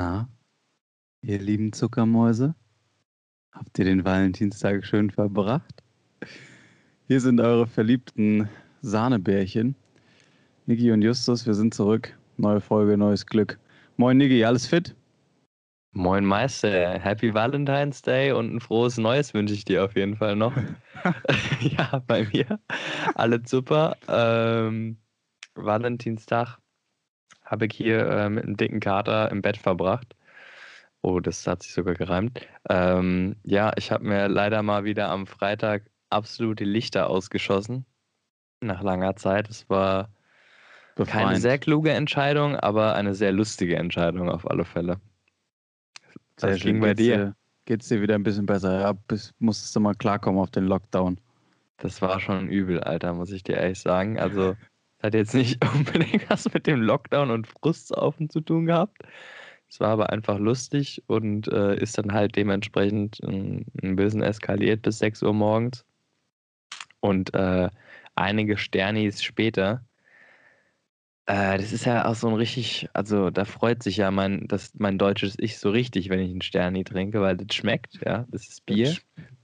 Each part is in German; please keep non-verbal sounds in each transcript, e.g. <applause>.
Na, ihr lieben Zuckermäuse, habt ihr den Valentinstag schön verbracht? Hier sind eure verliebten Sahnebärchen. Niki und Justus, wir sind zurück. Neue Folge, neues Glück. Moin Niki, alles fit? Moin Meister, Happy Valentine's Day und ein frohes Neues wünsche ich dir auf jeden Fall noch. <laughs> <laughs> ja, bei mir alles super. Ähm, Valentinstag habe ich hier äh, mit einem dicken Kater im Bett verbracht. Oh, das hat sich sogar gereimt. Ähm, ja, ich habe mir leider mal wieder am Freitag absolute Lichter ausgeschossen. Nach langer Zeit. Es war Befreiend. keine sehr kluge Entscheidung, aber eine sehr lustige Entscheidung auf alle Fälle. Sehr das ging bei dir. Geht es dir wieder ein bisschen besser? Ja, bis, musstest du mal klarkommen auf den Lockdown. Das war schon übel, Alter, muss ich dir ehrlich sagen. Also, es hat jetzt nicht <laughs> unbedingt was mit dem Lockdown und Frustsaufen zu tun gehabt. Es war aber einfach lustig und äh, ist dann halt dementsprechend ein, ein bisschen eskaliert bis 6 Uhr morgens. Und äh, einige Sternis später äh, das ist ja auch so ein richtig, also da freut sich ja mein, das, mein deutsches Ich so richtig, wenn ich einen Sterni trinke, weil das schmeckt, ja, das ist Bier.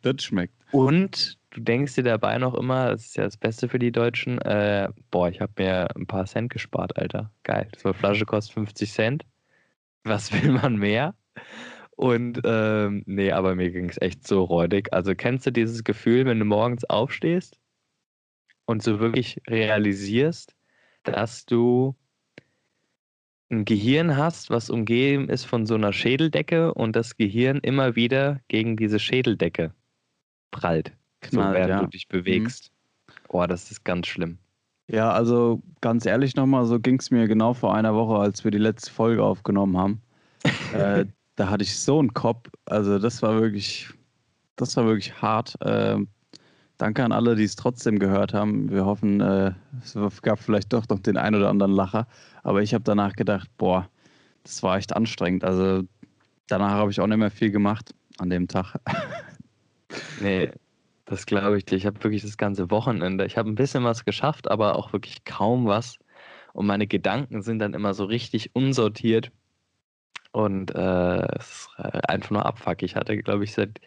Das, das schmeckt. Und du denkst dir dabei noch immer, das ist ja das Beste für die Deutschen, äh, boah, ich habe mir ein paar Cent gespart, Alter. Geil. So eine Flasche kostet 50 Cent. Was <laughs> will man mehr? Und ähm, nee, aber mir ging es echt so räudig. Also kennst du dieses Gefühl, wenn du morgens aufstehst und so wirklich realisierst, dass du ein Gehirn hast, was umgeben ist von so einer Schädeldecke und das Gehirn immer wieder gegen diese Schädeldecke prallt, Knallt, so, während ja. du dich bewegst. Mhm. Oh, das ist ganz schlimm. Ja, also ganz ehrlich nochmal, so ging es mir genau vor einer Woche, als wir die letzte Folge aufgenommen haben. <laughs> äh, da hatte ich so einen Kopf, also das war wirklich, das war wirklich hart. Äh, Danke an alle, die es trotzdem gehört haben. Wir hoffen, äh, es gab vielleicht doch noch den ein oder anderen Lacher. Aber ich habe danach gedacht, boah, das war echt anstrengend. Also danach habe ich auch nicht mehr viel gemacht an dem Tag. <laughs> nee, das glaube ich dir. Ich habe wirklich das ganze Wochenende. Ich habe ein bisschen was geschafft, aber auch wirklich kaum was. Und meine Gedanken sind dann immer so richtig unsortiert. Und äh, es ist einfach nur Abfuck. Ich hatte, glaube ich, seit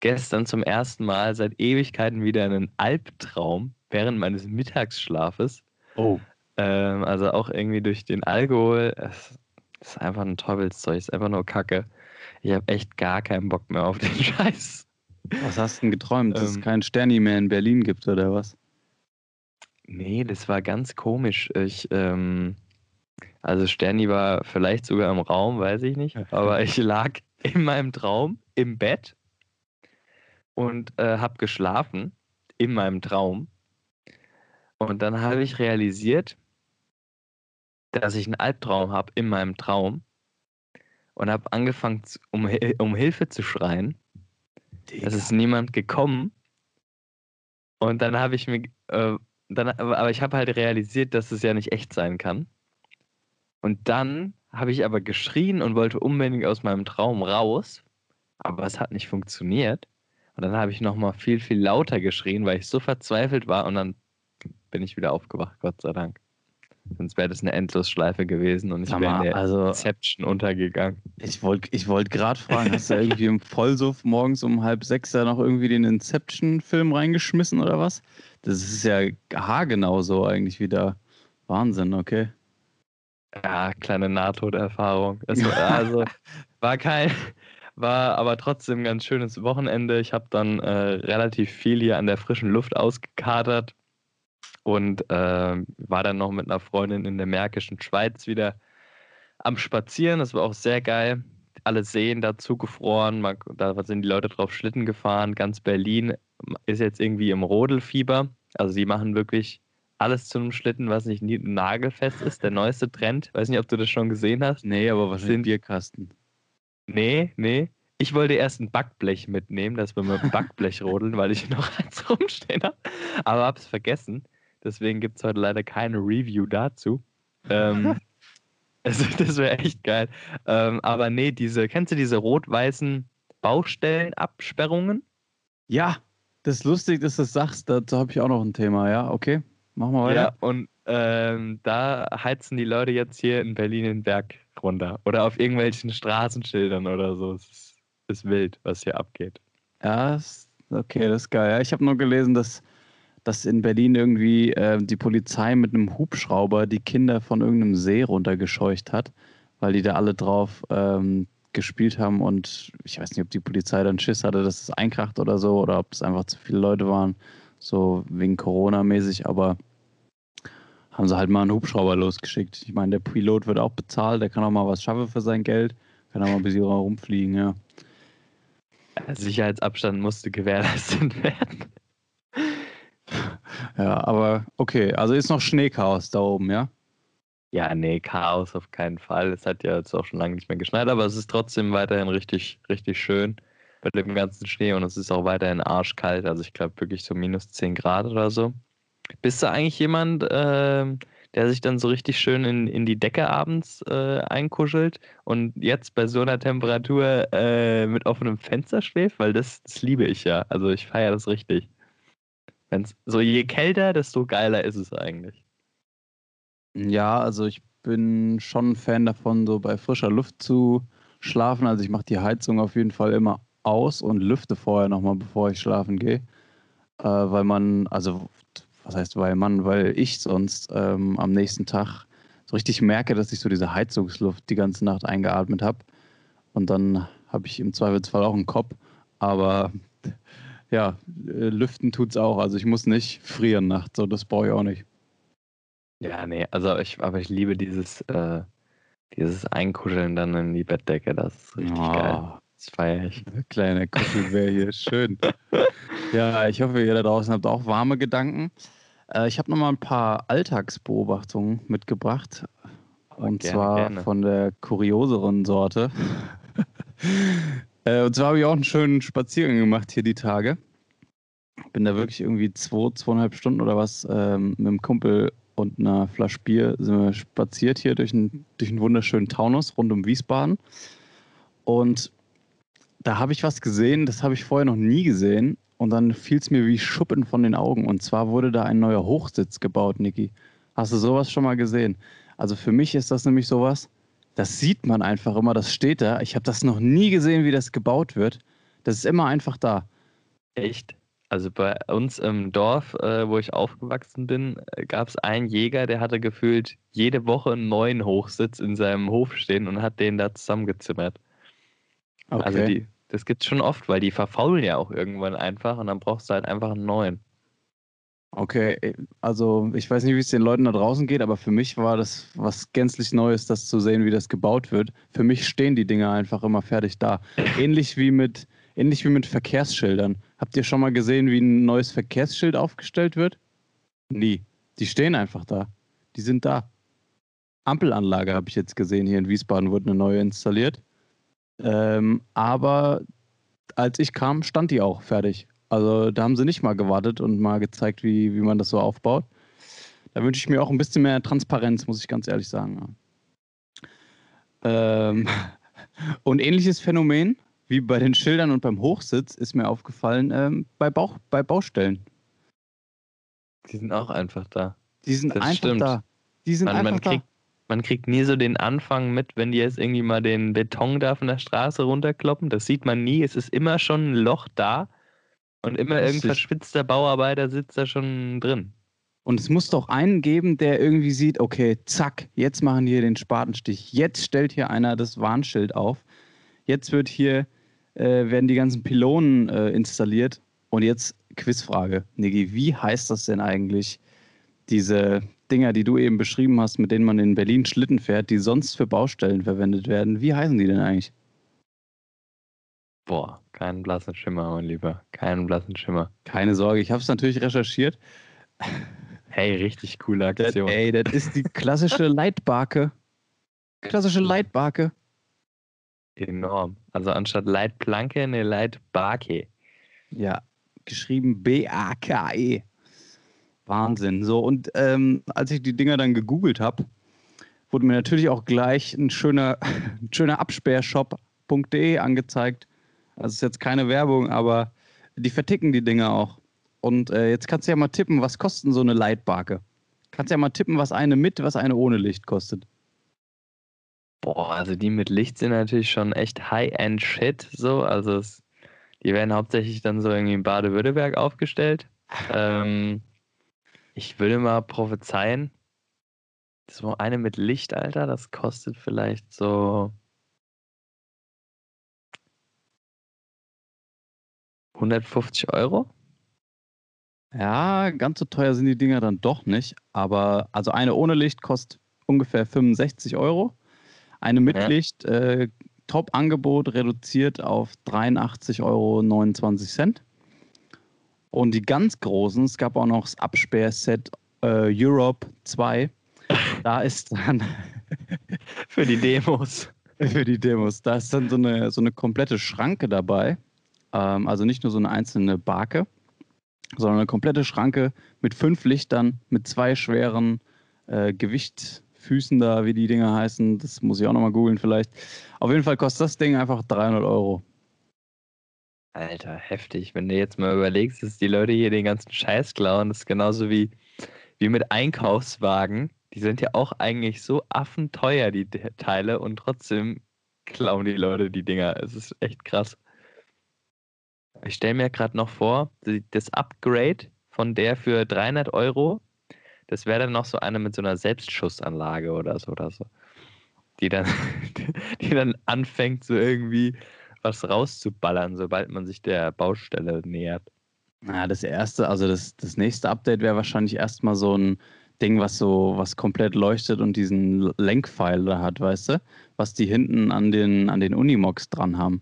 gestern zum ersten Mal seit Ewigkeiten wieder einen Albtraum während meines Mittagsschlafes. Oh. Ähm, also auch irgendwie durch den Alkohol. Es ist einfach ein Teufelszeug, es ist einfach nur Kacke. Ich habe echt gar keinen Bock mehr auf den <laughs> Scheiß. Was hast du denn geträumt? Dass ähm, es keinen Sterni mehr in Berlin gibt oder was? Nee, das war ganz komisch. Ich, ähm, also Sterni war vielleicht sogar im Raum, weiß ich nicht. Aber ich lag in meinem Traum im Bett und äh, habe geschlafen in meinem Traum. Und dann habe ich realisiert, dass ich einen Albtraum habe in meinem Traum und habe angefangen, um, um Hilfe zu schreien. Digga. Es ist niemand gekommen. Und dann habe ich mir, äh, dann, aber ich habe halt realisiert, dass es ja nicht echt sein kann. Und dann habe ich aber geschrien und wollte unbedingt aus meinem Traum raus, aber es hat nicht funktioniert. Und dann habe ich nochmal viel, viel lauter geschrien, weil ich so verzweifelt war und dann bin ich wieder aufgewacht, Gott sei Dank. Sonst wäre das eine Endlosschleife gewesen und ich wäre in der also, Inception untergegangen. Ich wollte ich wollt gerade fragen, hast du irgendwie im Vollsuff morgens um halb sechs da noch irgendwie den Inception-Film reingeschmissen oder was? Das ist ja haargenau so eigentlich wieder. Wahnsinn, okay. Ja, kleine Nahtoderfahrung. also <laughs> war kein, war aber trotzdem ein ganz schönes Wochenende. Ich habe dann äh, relativ viel hier an der frischen Luft ausgekatert und äh, war dann noch mit einer Freundin in der Märkischen Schweiz wieder am Spazieren. Das war auch sehr geil. Alle Seen da zugefroren, da sind die Leute drauf Schlitten gefahren. Ganz Berlin ist jetzt irgendwie im Rodelfieber. Also sie machen wirklich alles zu einem Schlitten, was nicht nagelfest ist. Der neueste Trend. Weiß nicht, ob du das schon gesehen hast. Nee, aber was sind Bierkasten? Nee, nee. Ich wollte erst ein Backblech mitnehmen, dass wir mit dem Backblech rodeln, weil ich noch eins rumstehen habe. Aber hab's vergessen. Deswegen gibt es heute leider keine Review dazu. Ähm, <laughs> also, das wäre echt geil. Ähm, aber nee, diese, kennst du diese rot-weißen Baustellenabsperrungen? Ja, das ist lustig, dass du das sagst. Dazu habe ich auch noch ein Thema, ja, okay. Mach mal weiter. Ja, und Ähm, da heizen die Leute jetzt hier in Berlin den Berg runter. Oder auf irgendwelchen Straßenschildern oder so. Es ist, ist wild, was hier abgeht. Ja, okay, das ist geil. Ja, ich habe nur gelesen, dass, dass in Berlin irgendwie äh, die Polizei mit einem Hubschrauber die Kinder von irgendeinem See runtergescheucht hat, weil die da alle drauf ähm, gespielt haben und ich weiß nicht, ob die Polizei dann Schiss hatte, dass es einkracht oder so oder ob es einfach zu viele Leute waren, so wegen Corona mäßig, aber haben sie halt mal einen Hubschrauber losgeschickt. Ich meine, der Pilot wird auch bezahlt, der kann auch mal was schaffen für sein Geld, kann auch mal ein bisschen rumfliegen, ja. Sicherheitsabstand musste gewährleistet werden. Ja, aber okay, also ist noch Schneechaos da oben, ja? Ja, nee, Chaos auf keinen Fall. Es hat ja jetzt auch schon lange nicht mehr geschneit, aber es ist trotzdem weiterhin richtig, richtig schön bei dem ganzen Schnee und es ist auch weiterhin arschkalt. Also ich glaube wirklich so minus 10 Grad oder so. Bist du eigentlich jemand, äh, der sich dann so richtig schön in, in die Decke abends äh, einkuschelt und jetzt bei so einer Temperatur äh, mit offenem Fenster schläft? Weil das, das liebe ich ja. Also ich feiere das richtig. Wenn's, so je kälter, desto geiler ist es eigentlich. Ja, also ich bin schon ein Fan davon, so bei frischer Luft zu schlafen. Also ich mache die Heizung auf jeden Fall immer aus und lüfte vorher nochmal, bevor ich schlafen gehe. Äh, weil man, also was heißt weil man, weil ich sonst ähm, am nächsten Tag so richtig merke, dass ich so diese Heizungsluft die ganze Nacht eingeatmet habe. Und dann habe ich im Zweifelsfall auch einen Kopf. Aber ja, äh, lüften tut es auch. Also ich muss nicht frieren nachts, so das brauche ich auch nicht. Ja, nee, also ich, aber ich liebe dieses, äh, dieses Einkuscheln dann in die Bettdecke, das ist richtig oh, geil. Das feiere ich. Kleine Kuschelbär hier, schön. <laughs> ja, ich hoffe, ihr da draußen habt auch warme Gedanken. Äh, ich habe nochmal ein paar Alltagsbeobachtungen mitgebracht. Oh, und gerne, zwar gerne. von der kurioseren Sorte. <laughs> äh, und zwar habe ich auch einen schönen Spaziergang gemacht hier die Tage. Bin da wirklich irgendwie zwei, zweieinhalb Stunden oder was ähm, mit dem Kumpel und einer Flasche Bier sind wir spaziert hier durch einen, durch einen wunderschönen Taunus rund um Wiesbaden. Und da habe ich was gesehen, das habe ich vorher noch nie gesehen. Und dann fiel es mir wie Schuppen von den Augen. Und zwar wurde da ein neuer Hochsitz gebaut, Niki. Hast du sowas schon mal gesehen? Also für mich ist das nämlich sowas, das sieht man einfach immer, das steht da. Ich habe das noch nie gesehen, wie das gebaut wird. Das ist immer einfach da. Echt? Also bei uns im Dorf, äh, wo ich aufgewachsen bin, äh, gab es einen Jäger, der hatte gefühlt jede Woche einen neuen Hochsitz in seinem Hof stehen und hat den da zusammengezimmert. Also okay. Also die, das gibt es schon oft, weil die verfaulen ja auch irgendwann einfach und dann brauchst du halt einfach einen neuen. Okay, äh, also ich weiß nicht, wie es den Leuten da draußen geht, aber für mich war das was gänzlich Neues, das zu sehen, wie das gebaut wird. Für mich stehen die Dinger einfach immer fertig da. Ähnlich wie mit ähnlich wie mit Verkehrsschildern. Habt ihr schon mal gesehen, wie ein neues Verkehrsschild aufgestellt wird? Nie. Die stehen einfach da. Die sind da. Ampelanlage habe ich jetzt gesehen. Hier in Wiesbaden wurde eine neue installiert. Ähm, aber als ich kam, stand die auch fertig. Also da haben sie nicht mal gewartet und mal gezeigt, wie, wie man das so aufbaut. Da wünsche ich mir auch ein bisschen mehr Transparenz, muss ich ganz ehrlich sagen. Ähm, <laughs> und ähnliches Phänomen wie bei den Schildern und beim Hochsitz ist mir aufgefallen ähm, bei, Bauch, bei Baustellen. Die sind auch einfach da. Die sind das einfach stimmt. da. Die sind man, einfach man kriegt, da. Man kriegt nie so den Anfang mit, wenn die jetzt irgendwie mal den Beton da von der Straße runterkloppen. Das sieht man nie. Es ist immer schon ein Loch da und immer irgendein verschwitzter Bauarbeiter sitzt da schon drin. Und es muss doch einen geben, der irgendwie sieht, okay, zack, jetzt machen die den Spatenstich. Jetzt stellt hier einer das Warnschild auf. Jetzt wird hier äh, werden die ganzen Pylonen äh, installiert. Und jetzt Quizfrage, Niki, wie heißt das denn eigentlich, diese Dinger, die du eben beschrieben hast, mit denen man in Berlin Schlitten fährt, die sonst für Baustellen verwendet werden, wie heißen die denn eigentlich? Boah, keinen blassen Schimmer, mein Lieber. Keinen blassen Schimmer. Keine Sorge, ich habe es natürlich recherchiert. Hey, richtig coole Aktion. Das, ey, das ist die klassische <laughs> Leitbarke. Klassische Leitbarke. Enorm. Also anstatt Leitplanke eine Leitbarke. Ja, geschrieben B-A-K-E. Wahnsinn. So, und ähm, als ich die Dinger dann gegoogelt habe, wurde mir natürlich auch gleich ein schöner, <laughs> ein schöner Absperrshop.de angezeigt. Also ist jetzt keine Werbung, aber die verticken die Dinger auch. Und äh, jetzt kannst du ja mal tippen, was kostet so eine Leitbarke? Kannst ja mal tippen, was eine mit, was eine ohne Licht kostet. Boah, also die mit Licht sind natürlich schon echt High-End-Shit, so. Also es, die werden hauptsächlich dann so irgendwie in Baden-Württemberg aufgestellt. Ähm, ich würde mal prophezeien, so eine mit Licht, Alter, das kostet vielleicht so 150 Euro. Ja, ganz so teuer sind die Dinger dann doch nicht. Aber also eine ohne Licht kostet ungefähr 65 Euro. Eine mit ja. Licht, äh, Top-Angebot reduziert auf 83,29 Euro. Und die ganz großen, es gab auch noch das Absperrset äh, Europe 2. Da ist dann. <laughs> für die Demos. Für die Demos. Da ist dann so eine, so eine komplette Schranke dabei. Ähm, also nicht nur so eine einzelne Barke, sondern eine komplette Schranke mit fünf Lichtern, mit zwei schweren äh, Gewichtfüßen da, wie die Dinger heißen. Das muss ich auch nochmal googeln vielleicht. Auf jeden Fall kostet das Ding einfach 300 Euro. Alter, heftig. Wenn du jetzt mal überlegst, dass die Leute hier den ganzen Scheiß klauen, das ist genauso wie, wie mit Einkaufswagen. Die sind ja auch eigentlich so affenteuer, die Teile, und trotzdem klauen die Leute die Dinger. Es ist echt krass. Ich stelle mir gerade noch vor, das Upgrade von der für 300 Euro, das wäre dann noch so eine mit so einer Selbstschussanlage oder so oder so. Die dann, <laughs> die dann anfängt, so irgendwie was rauszuballern, sobald man sich der Baustelle nähert. Na, das erste, also das, das nächste Update wäre wahrscheinlich erstmal so ein Ding, was so, was komplett leuchtet und diesen Lenkpfeil da hat, weißt du? Was die hinten an den, an den Unimogs dran haben.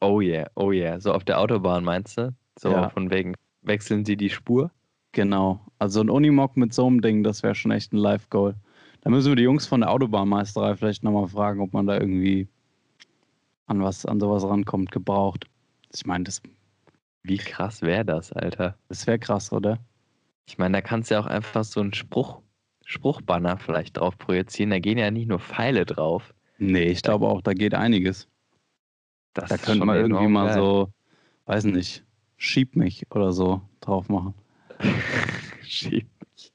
Oh yeah, oh yeah. So auf der Autobahn meinst du? So ja. von wegen, wechseln sie die Spur? Genau. Also ein Unimog mit so einem Ding, das wäre schon echt ein Live-Goal. Da müssen wir die Jungs von der Autobahnmeisterei vielleicht nochmal fragen, ob man da irgendwie an was, an sowas rankommt, gebraucht. Ich meine, das. Wie krass wäre das, Alter? Das wäre krass, oder? Ich meine, da kannst du ja auch einfach so einen Spruch, Spruchbanner vielleicht drauf projizieren. Da gehen ja nicht nur Pfeile drauf. Nee, ich glaube auch, da geht einiges. Das da könnte man irgendwie mal geil. so, weiß nicht, schieb mich oder so drauf machen. <laughs> schieb mich.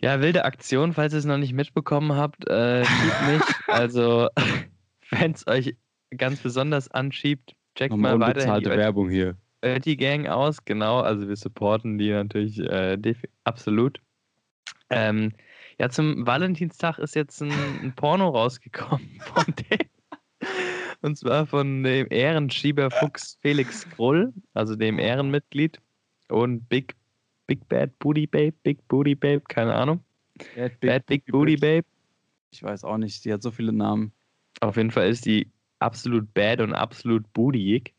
Ja, wilde Aktion, falls ihr es noch nicht mitbekommen habt, äh, schiebt mich. <laughs> Also, <laughs> wenn es euch ganz besonders anschiebt, checkt mal weiter die Werbung hier. Die Gang aus, genau. Also wir supporten die natürlich äh, absolut. Ähm, ja, zum Valentinstag ist jetzt ein, ein Porno rausgekommen von dem. Und zwar von dem Ehrenschieberfuchs Felix Krull, also dem Ehrenmitglied. Und Big, Big Bad Booty Babe, Big Booty Babe, keine Ahnung. Bad Big, Bad, Big Booty Babe. Ich weiß auch nicht, die hat so viele Namen. Auf jeden Fall ist die absolut bad und absolut bootyig.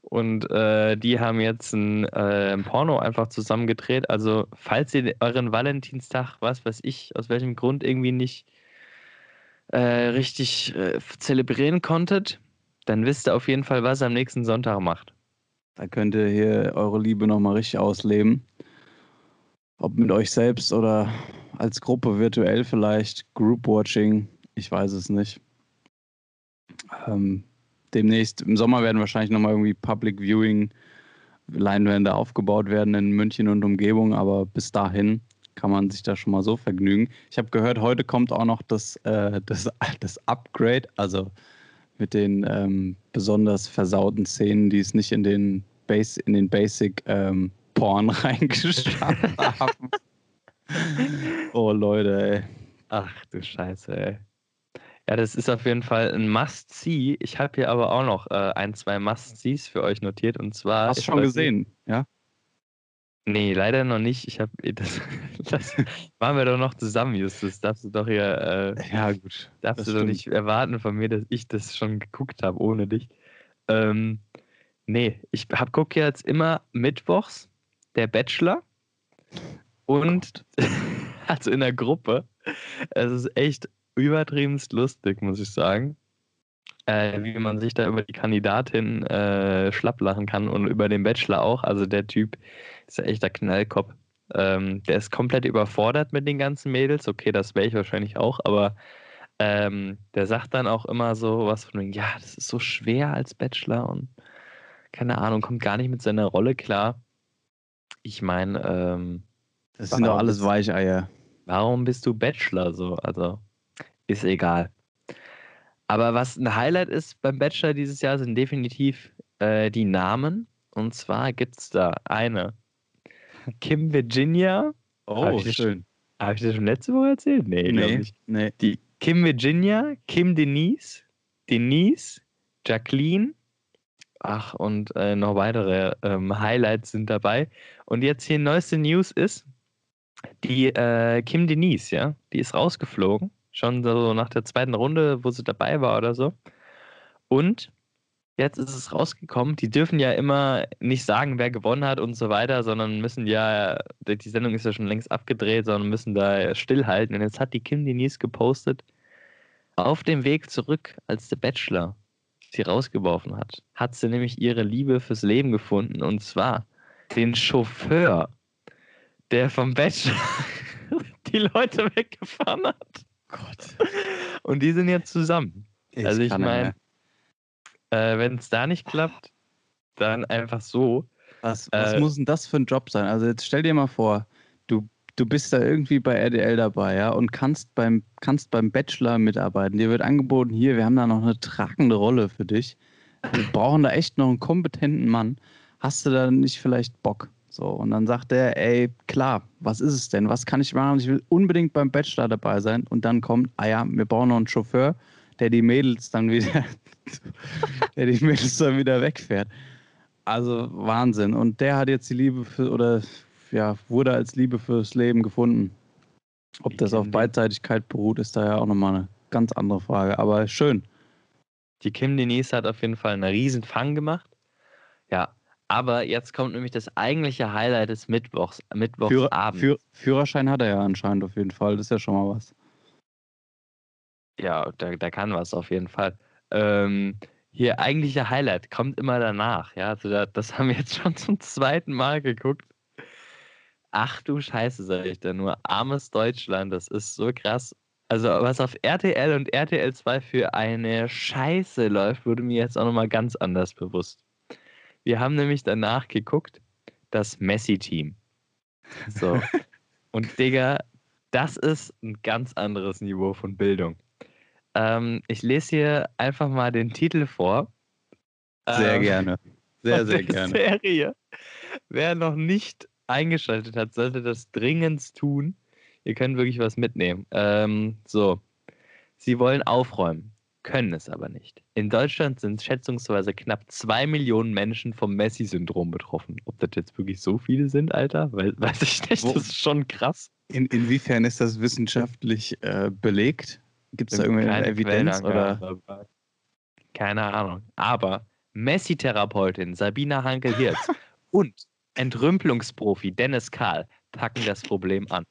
Und äh, die haben jetzt ein, äh, ein, Porno einfach zusammengedreht. Also, falls ihr euren Valentinstag, was weiß ich, aus welchem Grund irgendwie nicht äh, richtig äh, zelebrieren konntet, dann wisst ihr auf jeden Fall, was ihr am nächsten Sonntag macht. Da könnt ihr hier eure Liebe nochmal richtig ausleben. Ob mit euch selbst oder als Gruppe virtuell vielleicht, Group Watching, ich weiß es nicht. Ähm, demnächst im Sommer werden wahrscheinlich nochmal irgendwie Public Viewing Leinwände aufgebaut werden in München und Umgebung, aber bis dahin kann man sich da schon mal so vergnügen. Ich habe gehört, heute kommt auch noch das, äh, das, <laughs> das Upgrade, also mit den ähm, besonders versauten Szenen, die es nicht in den, Base, in den Basic ähm, Porn <laughs> reingeschafft haben. <laughs> oh Leute, ey. Ach du Scheiße, ey. Ja, das ist auf jeden Fall ein Must-See. Ich habe hier aber auch noch äh, ein, zwei Must-Sees für euch notiert. Und zwar. Hast du schon gesehen, ja? Nee, leider noch nicht. Ich habe das, <laughs> das machen wir doch noch zusammen, Justus. Darfst du doch hier. Äh, ja, gut. Darfst du stimmt. doch nicht erwarten von mir, dass ich das schon geguckt habe ohne dich. Ähm, nee, ich hab, gucke jetzt immer mittwochs der Bachelor und <laughs> also in der Gruppe. Es ist echt übertriebenst lustig, muss ich sagen. Äh, wie man sich da über die Kandidatin äh, schlapp lachen kann und über den Bachelor auch. Also der Typ ist ja echter Knallkopf. Ähm, der ist komplett überfordert mit den ganzen Mädels. Okay, das wäre ich wahrscheinlich auch, aber ähm, der sagt dann auch immer so was von, ja, das ist so schwer als Bachelor und keine Ahnung, kommt gar nicht mit seiner Rolle klar. Ich meine, ähm, Das sind doch alles Weicheier. Warum bist du Bachelor so? Also, ist egal. Aber was ein Highlight ist beim Bachelor dieses Jahr, sind definitiv äh, die Namen. Und zwar gibt es da eine Kim Virginia. Hab ich das schön. Habe ich das schon letzte Woche erzählt? Nee, Nee, nicht. nee. Die Kim Virginia, Kim Denise, Denise, Jacqueline. Ach, und äh, noch weitere ähm, Highlights sind dabei. Und jetzt hier neueste News ist, die äh, Kim Denise, ja, die ist rausgeflogen. Schon so nach der zweiten Runde, wo sie dabei war oder so. Und jetzt ist es rausgekommen, die dürfen ja immer nicht sagen, wer gewonnen hat und so weiter, sondern müssen ja, die Sendung ist ja schon längst abgedreht, sondern müssen da stillhalten. Und jetzt hat die Kim Denise gepostet, auf dem Weg zurück, als der Bachelor sie rausgeworfen hat, hat sie nämlich ihre Liebe fürs Leben gefunden und zwar den Chauffeur, der vom Bachelor <laughs> die Leute weggefahren hat. Gott. Und die sind jetzt zusammen. Also ich kann nicht mein, mehr. Äh, Wenn es da nicht klappt, dann einfach so. Was, was äh, muss denn das für ein Job sein? Also jetzt stell dir mal vor, du, du bist da irgendwie bei RDL dabei, ja, und kannst beim, kannst beim Bachelor mitarbeiten. Dir wird angeboten, hier, wir haben da noch eine tragende Rolle für dich. Wir brauchen da echt noch einen kompetenten Mann. Hast du da nicht vielleicht Bock? So, und dann sagt er, ey, klar, was ist es denn? Was kann ich machen? Ich will unbedingt beim Bachelor dabei sein. Und dann kommt, ah ja, wir brauchen noch einen Chauffeur, der die Mädels dann wieder, <laughs> der die Mädels dann wieder wegfährt. Also Wahnsinn. Und der hat jetzt die Liebe für, oder ja, wurde als Liebe fürs Leben gefunden. Ob das auf? Beidseitigkeit beruht, ist da ja auch nochmal eine ganz andere Frage. Aber schön. Die Kim Denise hat auf jeden Fall einen riesen Fang gemacht. Ja, aber jetzt kommt nämlich das eigentliche Highlight des Mittwochs, Mittwochsabends. Führ, Führerschein hat er ja anscheinend auf jeden Fall. Das ist ja schon mal was. Ja, da, da kann was auf jeden Fall. Ähm, hier eigentliche Highlight kommt immer danach. Ja, also da, das <laughs> haben wir jetzt schon zum zweiten Mal geguckt. Ach du Scheiße, sag ich da nur. Armes Deutschland, das ist so krass. Also, was auf RTL und RTL 2 für eine Scheiße läuft, wurde mir jetzt auch nochmal ganz anders bewusst. Wir haben nämlich danach geguckt, das Messi-Team. So. <laughs> und Digga, das ist ein ganz anderes Niveau von Bildung. Ähm, ich lese hier einfach mal den Titel vor. Sehr Ähm, gerne. Sehr, <laughs> sehr gerne. Serie. Wer noch nicht eingeschaltet hat, sollte das dringend tun. Ihr könnt wirklich was mitnehmen. Ähm, so, sie wollen aufräumen, können es aber nicht. In Deutschland sind schätzungsweise knapp zwei Millionen Menschen vom Messi-Syndrom betroffen. Ob das jetzt wirklich so viele sind, Alter, weiß, ich nicht. Das ist schon krass. In, inwiefern ist das wissenschaftlich äh, belegt? Gibt es da irgendwie eine Keine Evidenz? Oder? Keine Ahnung. Aber Messi-Therapeutin Sabina Hankel-Hirz <laughs> und Entrümpelungsprofi Dennis Kahl packen das Problem an,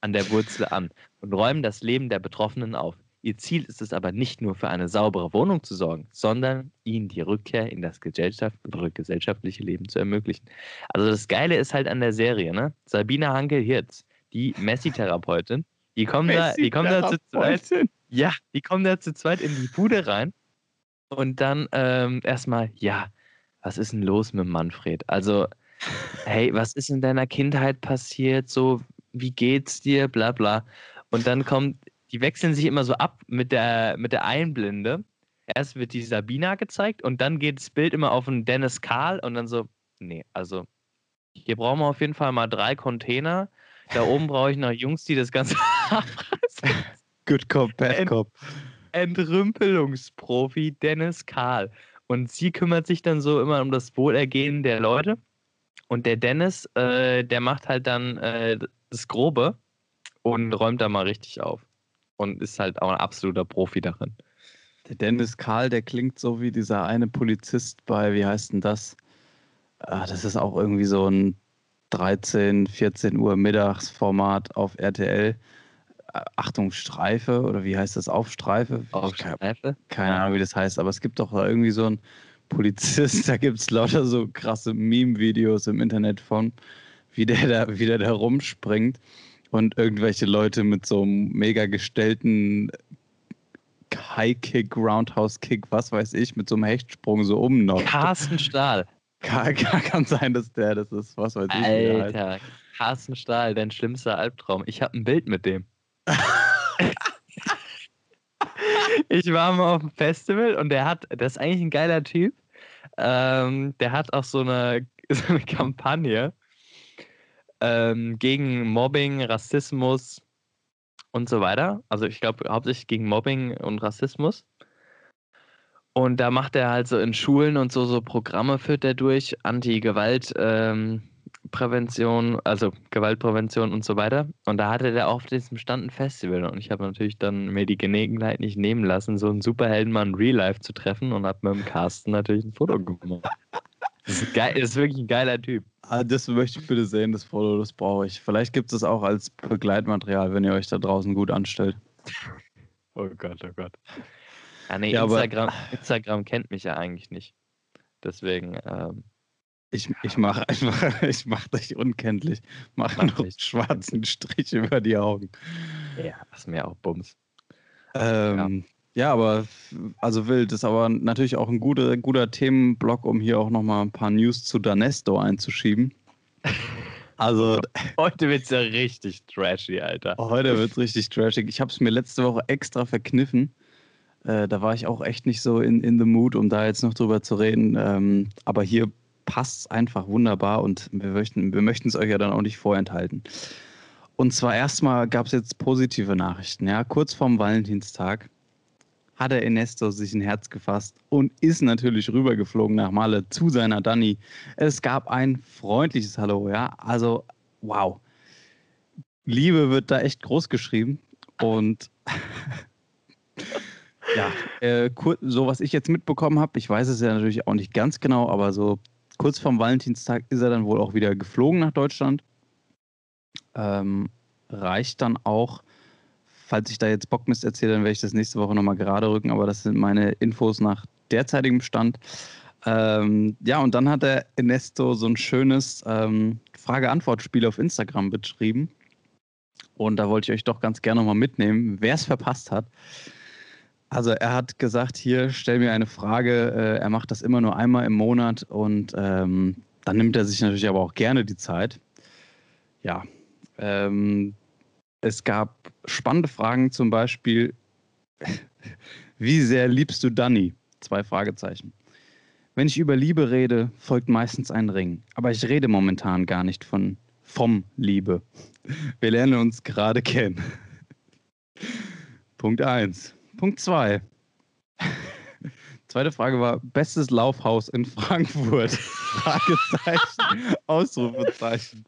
an der Wurzel an und räumen das Leben der Betroffenen auf. Ihr Ziel ist es aber nicht nur für eine saubere Wohnung zu sorgen, sondern ihnen die Rückkehr in das Gesellschaft gesellschaftliche Leben zu ermöglichen. Also das Geile ist halt an der Serie, ne? Sabina Hankel-Hirz, die Messi-Therapeutin, die kommen da, die kommen da zu zweit ja, die kommen da zu zweit in die Bude rein und dann ähm, erstmal, ja, was ist denn los mit Manfred? Also, hey, was ist in deiner Kindheit passiert? So, wie geht's dir? Bla bla. Und dann kommt, die wechseln sich immer so ab mit der, mit der Einblende. Erst wird die Sabina gezeigt und dann geht das Bild immer auf den Dennis Karl und dann so, nee, also hier brauchen wir auf jeden Fall mal drei Container. Da oben brauche ich noch Jungs, die das Ganze abreißen. <laughs> Good Cop, Bad Ent- Cop. Entrümpelungsprofi Dennis Karl. Und sie kümmert sich dann so immer um das Wohlergehen der Leute. Und der Dennis, äh, der macht halt dann äh, das Grobe und räumt da mal richtig auf. Und ist halt auch ein absoluter Profi darin. Der Dennis Karl, der klingt so wie dieser eine Polizist bei, wie heißt denn das? Ah, das ist auch irgendwie so ein 13, 14 Uhr Mittagsformat auf RTL. Achtung, Streife oder wie heißt das? Auf Streife? Auf Ich keine, Ahnung, wie das heißt, aber es gibt doch irgendwie so einen Polizist, <laughs> da gibt es lauter so krasse Meme-Videos im Internet von, wie der da, wie der da rumspringt und irgendwelche Leute mit so einem mega gestellten High-Kick, Roundhouse-Kick, was weiß ich, mit so einem Hechtsprung so umnockt. Carsten Stahl. <laughs> Kann, kann, sein, dass der das ist. Was weiß ich. Alter, Carsten Stahl, dein schlimmster Albtraum. Ich habe ein Bild mit dem. <laughs> ich war mal auf dem Festival und der hat, der ist eigentlich ein geiler Typ. Ähm, der hat auch so eine, <laughs> so eine Kampagne ähm, gegen Mobbing, Rassismus und so weiter. Also ich glaube hauptsächlich gegen Mobbing und Rassismus. Und da macht er halt so in Schulen und so, so Programme führt er durch, Anti-Gewalt, ähm, Prävention, also Gewaltprävention und so weiter. Und da hatte der auf diesem Stand ein Festival. Und ich habe natürlich dann mir die Gelegenheit nicht nehmen lassen, so einen Superheldenmann Real Life zu treffen und habe mit dem Carsten natürlich ein Foto gemacht. Das ist, geil, das ist wirklich ein geiler Typ. Ah, das möchte ich bitte sehen, das Foto, das brauche ich. Vielleicht gibt es auch als Begleitmaterial, wenn ihr euch da draußen gut anstellt. Oh Gott, oh Gott. Ja, nee, Ja, aber- Instagram, Instagram kennt mich ja eigentlich nicht. Deswegen, ähm, Ich, ich mache einfach, ich mache <laughs> dich unkenntlich. Mach Mach noch einen schwarzen Strich über die Augen. ja, ist mir auch Bums. Ähm, ja. aber f- also wild ist aber natürlich auch ein guter, guter Themenblock, um hier auch nochmal ein paar News zu Danesto einzuschieben. <laughs> Also Heute wird's ja richtig trashy, Alter. heute wird es richtig trashig. Ich habe es mir letzte Woche extra verkniffen. Äh, da war ich auch echt nicht so in, in the mood, um da jetzt noch drüber zu reden. Ähm, aber hier passt einfach wunderbar und wir möchten wir es euch ja dann auch nicht vorenthalten. Und zwar erstmal gab es jetzt positive Nachrichten. Ja, kurz vorm Valentinstag hat der Ernesto sich ein Herz gefasst und ist natürlich rübergeflogen nach Malle zu seiner Dani. Es gab ein freundliches Hallo, ja. Also, wow. Liebe wird da echt groß geschrieben. Und <laughs> ja, äh, so was ich jetzt mitbekommen habe, ich weiß es ja natürlich auch nicht ganz genau, aber so kurz vorm Valentinstag ist er dann wohl auch wieder geflogen nach Deutschland. Ähm, reicht dann auch, falls ich da jetzt Bockmist erzähle, dann werde ich das nächste Woche nochmal gerade rücken, aber das sind meine Infos nach derzeitigem Stand. Ähm, ja, und dann hat der Ernesto so ein schönes ähm, Frage-Antwort-Spiel auf Instagram beschrieben. Und da wollte ich euch doch ganz gerne nochmal mitnehmen, wer es verpasst hat. Also er hat gesagt, hier stell mir eine Frage. Äh, er macht das immer nur einmal im Monat und ähm, dann nimmt er sich natürlich aber auch gerne die Zeit. Ja, ähm, es gab spannende Fragen, zum Beispiel, <laughs> wie sehr liebst du Danny? Zwei Fragezeichen. Wenn ich über Liebe rede, folgt meistens ein Ring. Aber ich rede momentan gar nicht von vom Liebe. <laughs> Wir lernen uns gerade kennen. <laughs> Punkt 1. Punkt 2. Zweite Frage war: Bestes Laufhaus in Frankfurt? <laughs> Fragezeichen, Ausrufezeichen.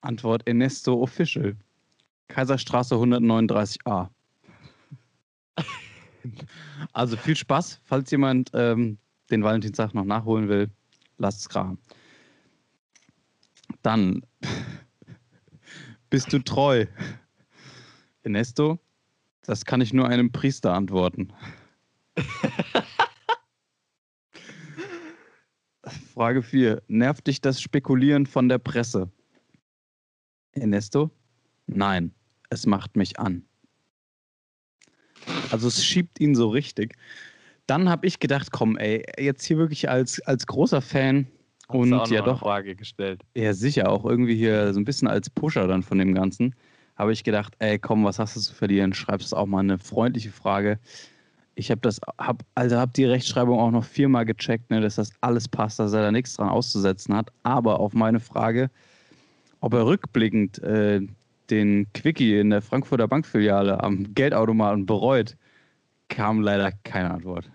Antwort: Ernesto Official. Kaiserstraße 139a. Also viel Spaß, falls jemand ähm, den Valentinstag noch nachholen will, lasst es krachen. Dann <laughs> bist du treu. Ernesto, das kann ich nur einem Priester antworten. <laughs> Frage 4. Nervt dich das Spekulieren von der Presse? Ernesto? Nein, es macht mich an. Also es schiebt ihn so richtig. Dann habe ich gedacht, komm, ey, jetzt hier wirklich als, als großer Fan und auch noch ja eine doch, Frage gestellt. ja sicher, auch irgendwie hier so ein bisschen als Pusher dann von dem Ganzen, habe ich gedacht, ey, komm, was hast du zu verlieren? Schreibst auch mal eine freundliche Frage. Ich habe das, hab, also habe die Rechtschreibung auch noch viermal gecheckt, ne, dass das alles passt, dass er da nichts dran auszusetzen hat. Aber auf meine Frage, ob er rückblickend äh, den Quickie in der Frankfurter Bankfiliale am Geldautomaten bereut, kam leider keine Antwort.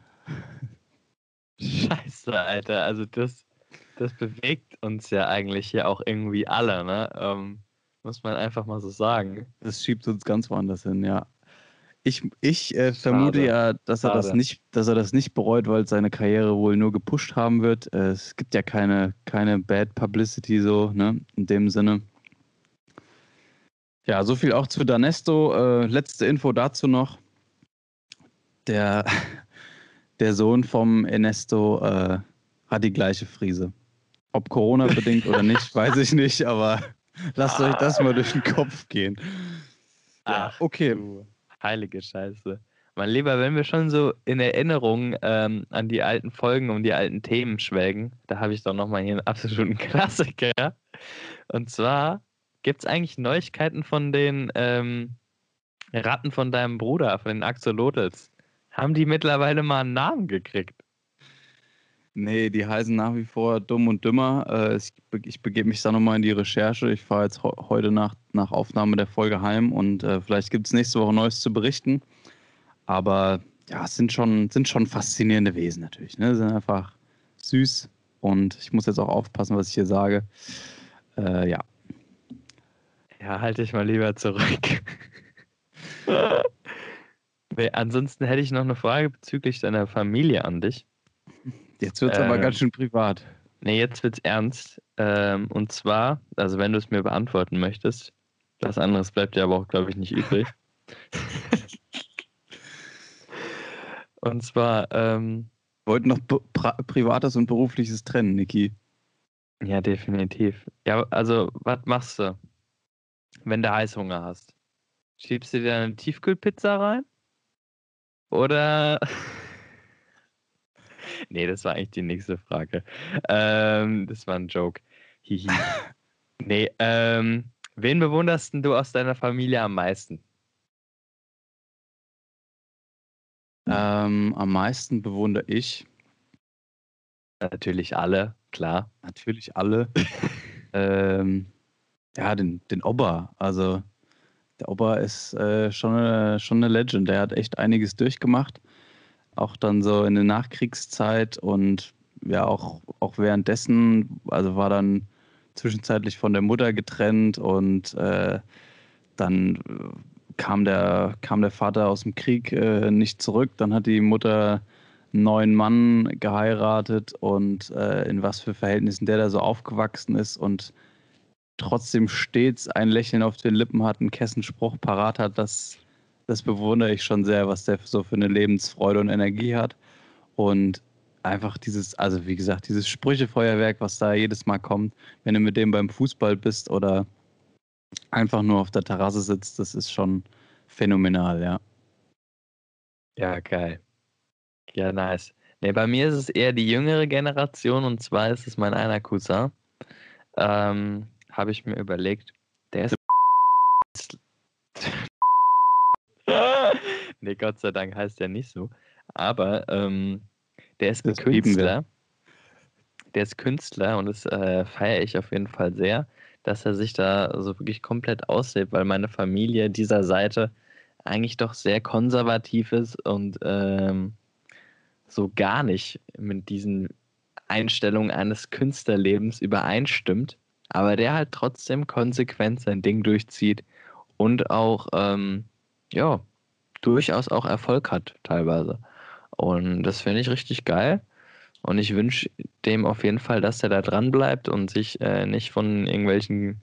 Scheiße, Alter. Also das, das bewegt uns ja eigentlich hier auch irgendwie alle, ne? Ähm, muss man einfach mal so sagen. Das schiebt uns ganz woanders hin, ja. Ich, ich äh, vermute ja, dass er das nicht, dass er das nicht bereut, weil seine Karriere wohl nur gepusht haben wird. Äh, es gibt ja keine, keine Bad Publicity so, ne, in dem Sinne. Ja, so viel auch zu Danesto. Äh, letzte Info dazu noch. Der, <laughs> der Sohn vom Ernesto äh, hat die gleiche Frise. Ob Corona-bedingt oder nicht, <laughs> weiß ich nicht, aber lasst euch das mal durch den Kopf gehen. Ja, Ach, okay. du heilige Scheiße. Mein Lieber, wenn wir schon so in Erinnerung ähm, an die alten Folgen und die alten Themen schwelgen, da habe ich doch nochmal hier einen absoluten <laughs> Klassiker. Und zwar gibt es eigentlich Neuigkeiten von den ähm, Ratten von deinem Bruder, von den Axolotls. Haben die mittlerweile mal einen Namen gekriegt? Nee, die heißen nach wie vor Dumm und Dümmer. Äh, ich, ich begebe mich da nochmal in die Recherche. Ich fahre jetzt heute nach, nach Aufnahme der Folge heim und äh, vielleicht gibt es nächste Woche Neues zu berichten. Aber ja, es sind schon, sind schon faszinierende Wesen natürlich. Ne? Sind einfach süß und ich muss jetzt auch aufpassen, was ich hier sage. Äh, ja. Ja, halte ich mal lieber zurück. <laughs> Ansonsten hätte ich noch eine Frage bezüglich deiner Familie an dich. Jetzt wird es äh, aber ganz schön privat. Nee, jetzt wird es ernst. Ähm, und zwar, also wenn du es mir beantworten möchtest, was anderes bleibt dir aber auch, glaube ich, nicht übrig. <laughs> und zwar, ähm, wollten noch Privates und Berufliches trennen, Niki. Ja, definitiv. Ja, also, was machst du, wenn du Heißhunger hast? Schiebst du dir eine Tiefkühlpizza rein? Oder nee, das war eigentlich die nächste Frage. Ähm, das war ein Joke. Hihi. <laughs> nee, ähm, wen bewunderst du aus deiner Familie am meisten? Ähm, am meisten bewundere ich. Natürlich alle, klar. Natürlich alle. <laughs> ähm, ja, den, den Opa. Also, der Opa ist äh, schon, eine, schon eine Legend. Der hat echt einiges durchgemacht auch dann so in der Nachkriegszeit und ja auch, auch währenddessen, also war dann zwischenzeitlich von der Mutter getrennt und äh, dann kam der, kam der Vater aus dem Krieg äh, nicht zurück. Dann hat die Mutter einen neuen Mann geheiratet und äh, in was für Verhältnissen der da so aufgewachsen ist und trotzdem stets ein Lächeln auf den Lippen hat, einen Kessenspruch parat hat, das das bewundere ich schon sehr, was der so für eine Lebensfreude und Energie hat. Und einfach dieses, also wie gesagt, dieses Sprüchefeuerwerk, was da jedes Mal kommt, wenn du mit dem beim Fußball bist oder einfach nur auf der Terrasse sitzt, das ist schon phänomenal, ja. Ja, geil. Ja, nice. Nee, bei mir ist es eher die jüngere Generation und zwar ist es mein einer Cousin. Ähm, Habe ich mir überlegt, der ist <laughs> nee, Gott sei Dank heißt der nicht so. Aber ähm, der ist das Künstler. Der ist Künstler und das äh, feiere ich auf jeden Fall sehr, dass er sich da so wirklich komplett auslebt, weil meine Familie dieser Seite eigentlich doch sehr konservativ ist und ähm, so gar nicht mit diesen Einstellungen eines Künstlerlebens übereinstimmt, aber der halt trotzdem konsequent sein Ding durchzieht und auch ähm, ja, durchaus auch Erfolg hat, teilweise. Und das finde ich richtig geil. Und ich wünsche dem auf jeden Fall, dass er da dran bleibt und sich äh, nicht von irgendwelchen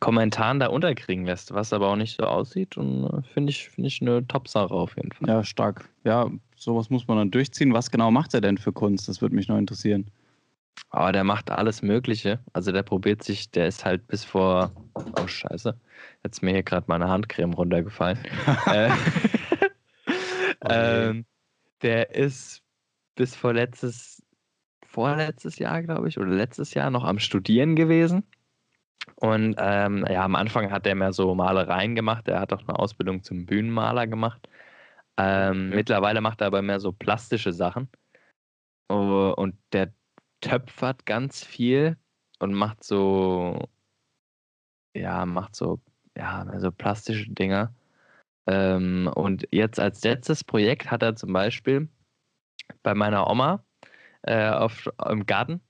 Kommentaren da unterkriegen lässt, was aber auch nicht so aussieht. Und äh, finde ich, find ich eine Top-Sache auf jeden Fall. Ja, stark. Ja, sowas muss man dann durchziehen. Was genau macht er denn für Kunst? Das würde mich noch interessieren. Aber der macht alles Mögliche. Also der probiert sich, der ist halt bis vor. Oh, scheiße. Jetzt ist mir hier gerade meine Handcreme runtergefallen. <laughs> äh, okay. ähm, der ist bis vor letztes, vorletztes Jahr, glaube ich, oder letztes Jahr noch am Studieren gewesen. Und ähm, ja, am Anfang hat er mehr so Malereien gemacht. Er hat auch eine Ausbildung zum Bühnenmaler gemacht. Ähm, okay. Mittlerweile macht er aber mehr so plastische Sachen. Und der töpfert ganz viel und macht so, ja, macht so, ja, so plastische Dinger. Ähm, und jetzt als letztes Projekt hat er zum Beispiel bei meiner Oma äh, auf, im Garten,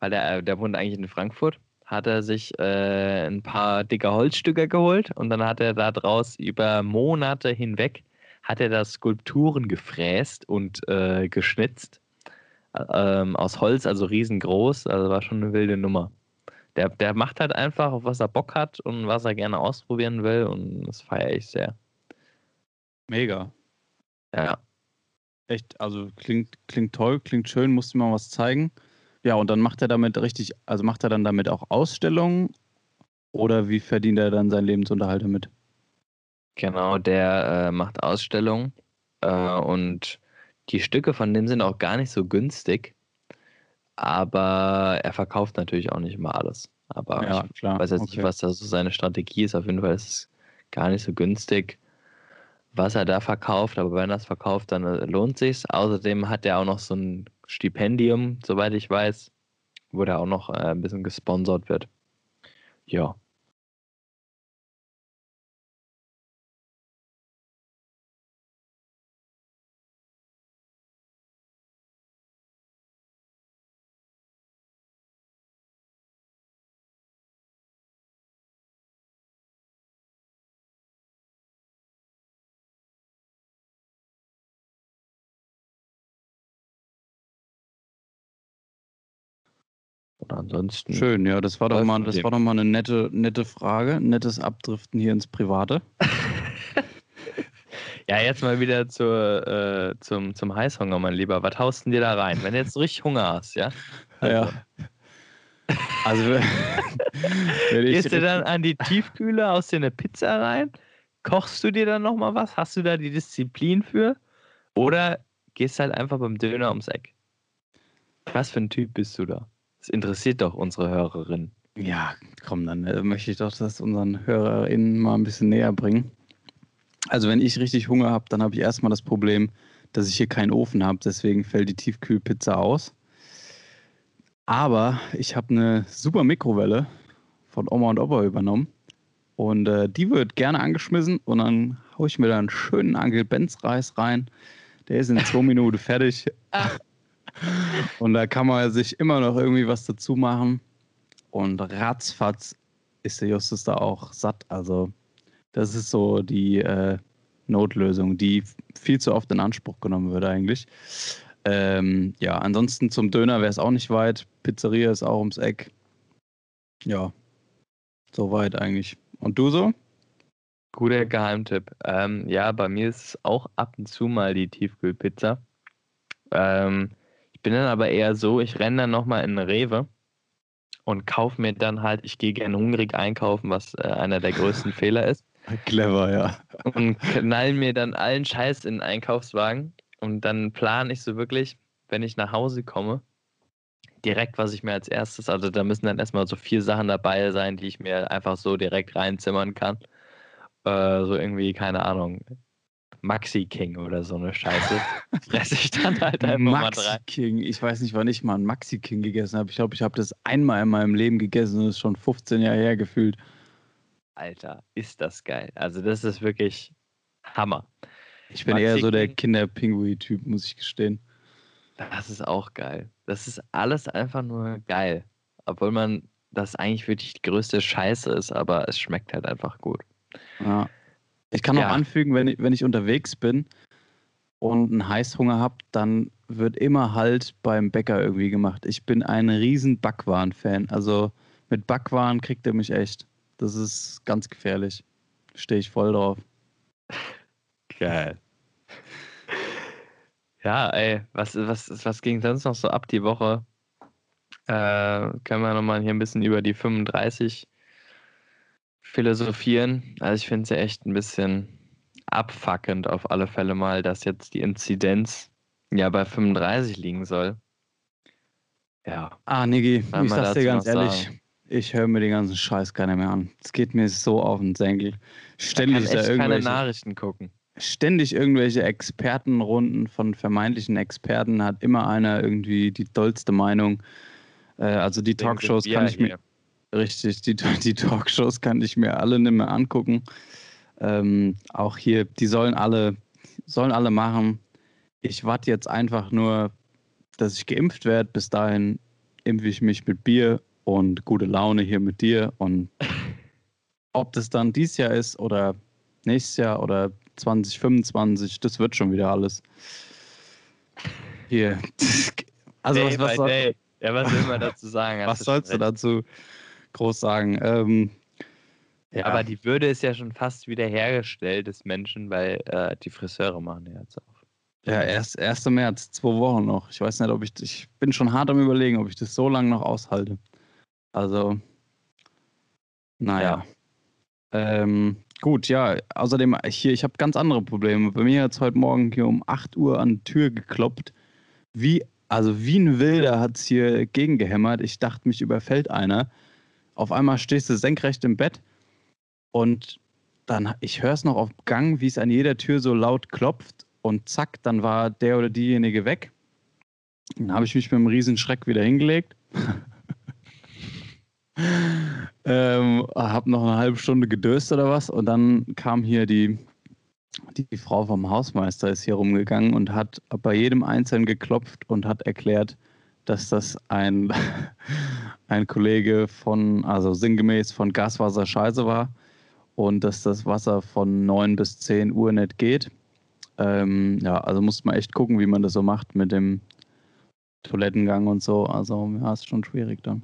weil der, der wohnt eigentlich in Frankfurt, hat er sich äh, ein paar dicke Holzstücke geholt und dann hat er da draus über Monate hinweg hat er da Skulpturen gefräst und äh, geschnitzt ähm, aus Holz, also riesengroß. Also war schon eine wilde Nummer. Der, der macht halt einfach, auf was er Bock hat und was er gerne ausprobieren will und das feiere ich sehr. Mega. Ja. Echt, also klingt, klingt toll, klingt schön, musste mal was zeigen. Ja, und dann macht er damit richtig, also macht er dann damit auch Ausstellungen oder wie verdient er dann seinen Lebensunterhalt damit? Genau, der äh, macht Ausstellungen äh, und die Stücke von dem sind auch gar nicht so günstig, aber er verkauft natürlich auch nicht immer alles. Aber Ja, ich klar. weiß jetzt okay. nicht, was da so seine Strategie ist. Auf jeden Fall ist es gar nicht so günstig, was er da verkauft, aber wenn er es verkauft, dann äh, lohnt sich's. Außerdem hat er auch noch so ein Stipendium, soweit ich weiß, wo der auch noch äh, ein bisschen gesponsert wird. Ja. Ansonsten. Schön, ja, das war doch mal, das war doch mal eine nette, nette Frage, nettes Abdriften hier ins Private. <laughs> Ja, jetzt mal wieder zur, äh, zum, zum Heißhunger, mein Lieber. Was haust du denn dir da rein? Wenn du jetzt richtig Hunger hast, ja? Ja. Also, wenn <laughs> ich Gehst du dann an die Tiefkühle, haust dir eine Pizza rein? Kochst du dir dann nochmal was? Hast du da die Disziplin für? Oder gehst halt einfach beim Döner ums Eck? Was für ein Typ bist du da? Das interessiert doch unsere Hörerin. Ja, komm, dann äh, möchte ich doch das unseren HörerInnen mal ein bisschen näher bringen. Also, wenn ich richtig Hunger habe, dann habe ich erstmal das Problem, dass ich hier keinen Ofen habe, deswegen fällt die Tiefkühlpizza aus. Aber ich habe eine super Mikrowelle von Oma und Opa übernommen. Und äh, die wird gerne angeschmissen und dann haue ich mir da einen schönen Angel Benz Reis rein. Der ist in zwei <laughs> Minuten fertig. Und da kann man sich immer noch irgendwie was dazu machen. Und ratzfatz ist der Justus da auch satt. Also, das ist so die äh, Notlösung, die viel zu oft in Anspruch genommen wird, eigentlich. Ähm, ja, ansonsten zum Döner wäre es auch nicht weit. Pizzeria ist auch ums Eck. Ja, soweit eigentlich. Und du so? Guter Geheimtipp. Ähm, ja, bei mir ist es auch ab und zu mal die Tiefkühlpizza. Ähm, ich bin dann aber eher so, ich renne dann nochmal in Rewe und kaufe mir dann halt, ich gehe gerne hungrig einkaufen, was äh, einer der größten <laughs> Fehler ist. Clever, ja. und knall mir dann allen Scheiß in den Einkaufswagen und dann plane ich so wirklich, wenn ich nach Hause komme, direkt, was ich mir als erstes, also da müssen dann erstmal so vier Sachen dabei sein, die ich mir einfach so direkt reinzimmern kann. Äh, so irgendwie, keine Ahnung, Maxi King oder so eine Scheiße. <laughs> Fresse ich dann halt einfach mal Maxi rein. King. Ich weiß nicht, wann ich mal einen Maxi King gegessen habe. Ich glaube, ich habe das einmal in meinem Leben gegessen und das ist schon 15 Jahre her gefühlt. Alter, ist das geil. Also das ist wirklich Hammer. Ich bin Maxi eher so der King. Kinderpingui-Typ, muss ich gestehen. Das ist auch geil. Das ist alles einfach nur geil. Obwohl man das eigentlich wirklich die größte Scheiße ist, aber es schmeckt halt einfach gut. Ja. Ich kann noch Ja. anfügen, wenn ich, wenn ich unterwegs bin und einen Heißhunger habe, dann wird immer halt beim Bäcker irgendwie gemacht. Ich bin ein riesen Backwaren-Fan. Also mit Backwaren kriegt er mich echt. Das ist ganz gefährlich. Stehe ich voll drauf. Geil. Ja, ey, was, was, was ging sonst noch so ab die Woche? Äh, können wir nochmal hier ein bisschen über die 35 philosophieren. Also ich finde es ja echt ein bisschen abfuckend auf alle Fälle mal, dass jetzt die Inzidenz ja bei 35 liegen soll. Ja, Ah, Niggi, ich sag's dir ganz ehrlich, sagen? ich höre mir den ganzen Scheiß gar nicht mehr an. Es geht mir so auf den Senkel. kann Ständig echt da keine irgendwelche, Nachrichten gucken. ständig irgendwelche Expertenrunden von vermeintlichen Experten hat immer einer irgendwie die dollste Meinung. Äh, also die Talkshows kann ich mir. Richtig, die, die Talkshows kann ich mir alle nicht mehr angucken. Ähm, auch hier, die sollen alle, sollen alle machen. Ich warte jetzt einfach nur, dass ich geimpft werde. Bis dahin impfe ich mich mit Bier und gute Laune hier mit dir. Und <laughs> ob das dann dieses Jahr ist oder nächstes Jahr oder 2025, das wird schon wieder alles. Hier. <laughs> Also, was, Day was, by soll. Ja, was will man dazu sagen? <laughs> was sollst du dazu groß sagen? Ähm, ja, Aber die Würde ist ja schon fast wiederhergestellt des Menschen, weil äh, die Friseure machen ja jetzt auf. Ja, erst 1. März, zwei Wochen noch. Ich weiß nicht, ob ich. Ich bin schon hart am überlegen, ob ich das so lange noch aushalte. Also, naja. Ähm, Gut, ja. Außerdem, hier, ich habe ganz andere Probleme. Bei mir hat es heute Morgen hier um 8 Uhr an die Tür gekloppt. Wie, also wie ein Wilder hat es hier gegengehämmert. Ich dachte, mich überfällt einer. Auf einmal stehst du senkrecht im Bett und dann, ich höre es noch auf Gang, wie es an jeder Tür so laut klopft und zack, dann war der oder diejenige weg. Dann habe ich mich mit einem riesen Schreck wieder hingelegt. <laughs> ähm, habe noch eine halbe Stunde gedöst oder was und dann kam hier die, die Frau vom Hausmeister ist hier rumgegangen und hat bei jedem Einzelnen geklopft und hat erklärt, dass das ein, <laughs> ein Kollege von, also sinngemäß von Gaswasser Scheiße war und dass das Wasser von 9 bis 10 Uhr nicht geht. Ähm, ja, also muss man echt gucken, wie man das so macht mit dem Toilettengang und so. Also ja, ist schon schwierig dann.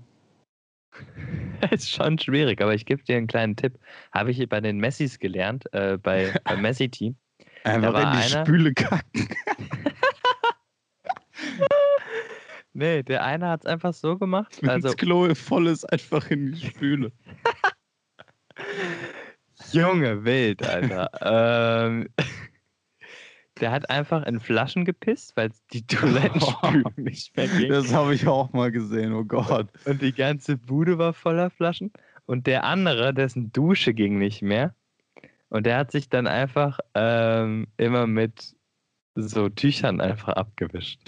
<laughs> ist schon schwierig, aber ich gebe dir einen kleinen Tipp. Habe ich bei den Messis gelernt, äh, bei, <laughs> beim Messi-Team. Einfach in die einer... Spüle kacken. Nee, der eine hat es einfach so gemacht. Wenn also... das Klo voll ist, einfach in die Spüle. <laughs> Junge, wild, Alter. ähm, <laughs> der hat einfach in Flaschen gepisst, weil die Toilettenspülung <laughs> oh, nicht mehr ging. Das habe ich auch mal gesehen, oh Gott. Und die ganze Bude war voller Flaschen. Und der andere, dessen Dusche ging nicht mehr. Und der hat sich dann einfach ähm, immer mit so Tüchern einfach abgewischt.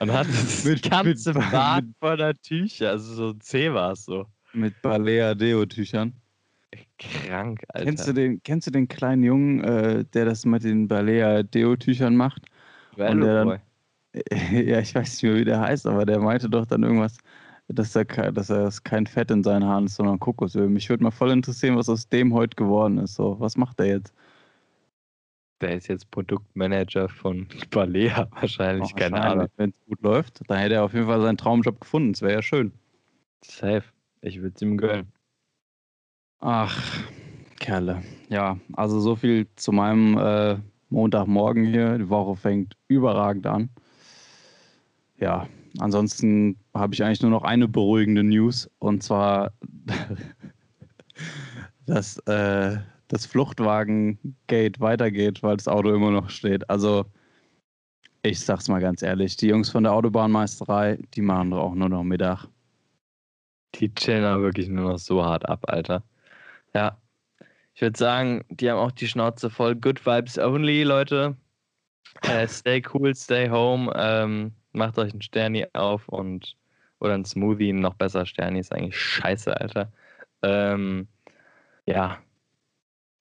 Und hat <laughs> das mit, ganze mit, Bad voller Tücher, also so zäh war es so. Mit Balea Deo-Tüchern. Krank, Alter. Kennst du den, kennst du den kleinen Jungen, äh, der das mit den Balea Deo-Tüchern macht? Und der dann, <laughs> ja, ich weiß nicht mehr, wie der heißt, aber der meinte doch dann irgendwas, dass er, dass er kein Fett in seinen Haaren ist, sondern Kokosöl. Mich würde mal voll interessieren, was aus dem heute geworden ist. So, was macht der jetzt? Der ist jetzt Produktmanager von <laughs> Balea wahrscheinlich, oh, keine wahrscheinlich. Ahnung. Wenn es gut läuft, dann hätte er auf jeden Fall seinen Traumjob gefunden. Das wäre ja schön. Safe. Ich würde es ihm gönnen. Ach, Kerle. Ja, also so viel zu meinem äh, Montagmorgen hier. Die Woche fängt überragend an. Ja, ansonsten habe ich eigentlich nur noch eine beruhigende News und zwar, <laughs> dass äh, das Fluchtwagen-Gate weitergeht, weil das Auto immer noch steht. Also, ich sag's mal ganz ehrlich, die Jungs von der Autobahnmeisterei, die machen doch auch nur noch Mittag. Die chillen aber wirklich nur noch so hart ab, Alter. Ja. Ich würde sagen, die haben auch die Schnauze voll. Good Vibes only, Leute. Äh, stay cool, stay home. Ähm, macht euch einen Sterni auf und oder ein Smoothie, noch besser. Sterni ist eigentlich scheiße, Alter. Ähm, ja.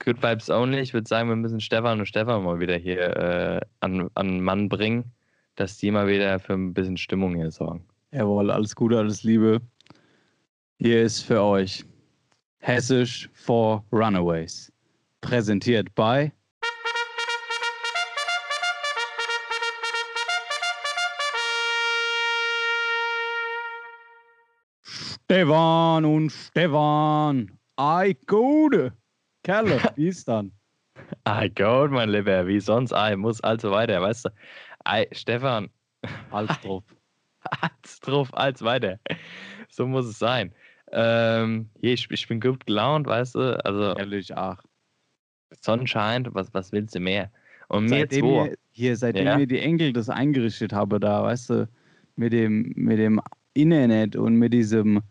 Good Vibes only. Ich würde sagen, wir müssen Stefan und Stefan mal wieder hier äh, an, an Mann bringen, dass die mal wieder für ein bisschen Stimmung hier sorgen. Jawohl, alles Gute, alles Liebe. Hier ist für euch Hessisch for Runaways. Präsentiert bei Stefan und Stefan. Ei, gute. Kerle, wie ist dann? <laughs> Ei, gut, mein Lieber, wie sonst. Ei, muss also weiter, weißt du. Ei, Stefan. Als drauf. Als drauf, als weiter. So muss es sein. Ähm, hier, ich, ich, bin gut gelaunt, weißt du? Also, Ehrlich, ach. Sonne scheint, was, was willst du mehr? Und mir seitdem wir, hier, seitdem ja? wir die Enkel das eingerichtet haben, da, weißt du, mit dem, mit dem Internet und mit diesem,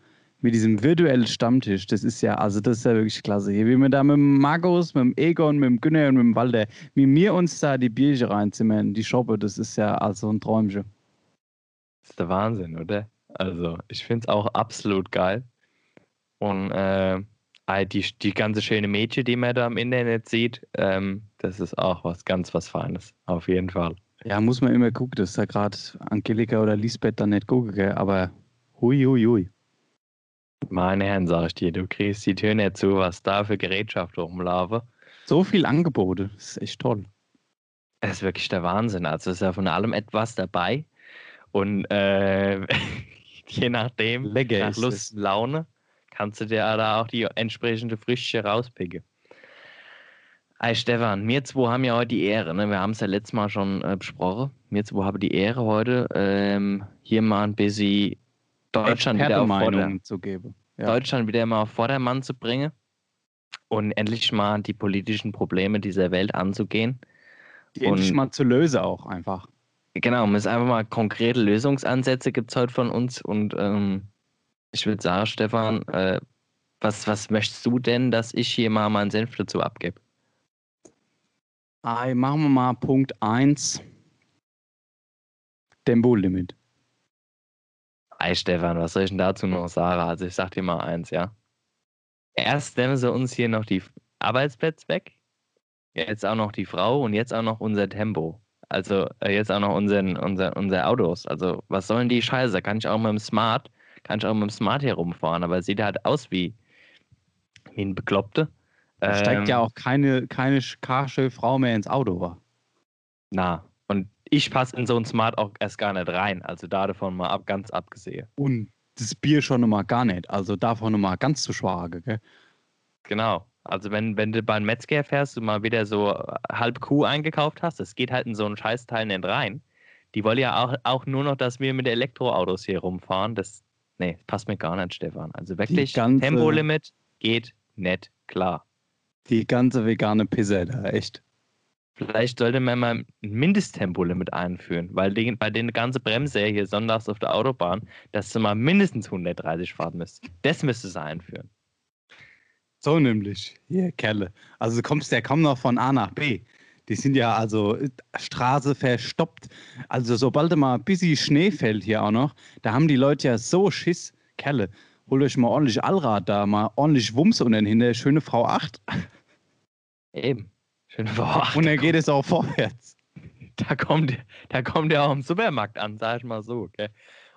mit diesem virtuellen Stammtisch, das ist ja, also das ist ja wirklich klasse. Hier, wie wir da mit dem Markus, mit dem Egon, mit dem Günner und mit dem Walter, wie wir uns da die Bierchen reinzimmern, die Shoppe, das ist ja also ein Träumchen. Das ist der Wahnsinn, oder? Also, ich finde es auch absolut geil. Und äh, die, die ganze schöne Mädchen, die man da im Internet sieht, ähm, das ist auch was ganz was Feines, auf jeden Fall. Ja, muss man immer gucken, dass da gerade Angelika oder Lisbeth dann nicht gucken, gell? aber hui, hui, hui. Meine Herren, sag ich dir, du kriegst die Tür nicht zu, was da für Gerätschaft rumlaufen. So viel Angebote, das ist echt toll. Das ist wirklich der Wahnsinn. Also ist ja von allem etwas dabei. Und äh, <laughs> je nachdem, Lecker nach Lust, und Laune, kannst du dir da auch die entsprechende Frische rauspicken. Hey Stefan, wir zwei haben ja heute die Ehre, ne? wir haben es ja letztes Mal schon äh, besprochen. Wir zwei haben die Ehre heute, ähm, hier mal ein bisschen Deutschland wieder auf Vorder zu geben. Ja. Deutschland wieder mal auf Vordermann zu bringen. und endlich mal die politischen Probleme dieser Welt anzugehen. Die endlich Und- mal zu lösen auch einfach. Genau, es einfach mal konkrete Lösungsansätze gibt es heute von uns. Und ähm, ich würde sagen, Stefan, äh, was, was möchtest du denn, dass ich hier mal meinen Senf dazu abgebe? Machen wir mal Punkt 1. Tempolimit. Ei, Stefan, was soll ich denn dazu noch sagen? Also ich sag dir mal eins, ja. Erst nehmen sie uns hier noch die Arbeitsplätze weg, jetzt auch noch die Frau und jetzt auch noch unser Tempo. Also äh, jetzt auch noch unseren, unser, unser Autos. Also was sollen die Scheiße? Da kann ich auch mit dem Smart, kann ich auch mit dem Smart hier rumfahren, aber es sieht halt aus wie, wie ein Bekloppte. Da steigt Ähm, ja auch keine, keine karsche Frau mehr ins Auto. Wa? Na, ich passe in so ein Smart auch erst gar nicht rein. Also da davon mal ab, ganz abgesehen. Und das Bier schon mal gar nicht. Also davon mal ganz zu schwach. Gell? Genau. Also wenn, wenn du beim Metzger fährst und mal wieder so halb Kuh eingekauft hast, das geht halt in so ein Scheißteil nicht rein. Die wollen ja auch, auch nur noch, dass wir mit Elektroautos hier rumfahren. Das, nee, passt mir gar nicht, Stefan. Also wirklich, ganze- Tempolimit geht nicht klar. Die ganze vegane Pisse da, echt. Vielleicht sollte man mal ein Mindesttempolimit einführen, weil die, bei den ganzen Bremse hier sonntags auf der Autobahn, dass du mal mindestens 130 fahren müsst. Das müsstest du einführen. So nämlich. Hier, Kerle. Also du kommst ja kaum noch von A nach B. Die sind ja also äh, Straße verstoppt. Also sobald mal ein bisschen Schnee fällt hier auch noch, da haben die Leute ja so Schiss. Kerle, holt euch mal ordentlich Allrad da, mal ordentlich Wumms und dann hinter schöne Frau 8. Eben. Schön Ach, und da dann geht es auch vorwärts. <laughs> da kommt, da kommt er auch im Supermarkt an, sag ich mal so. Okay?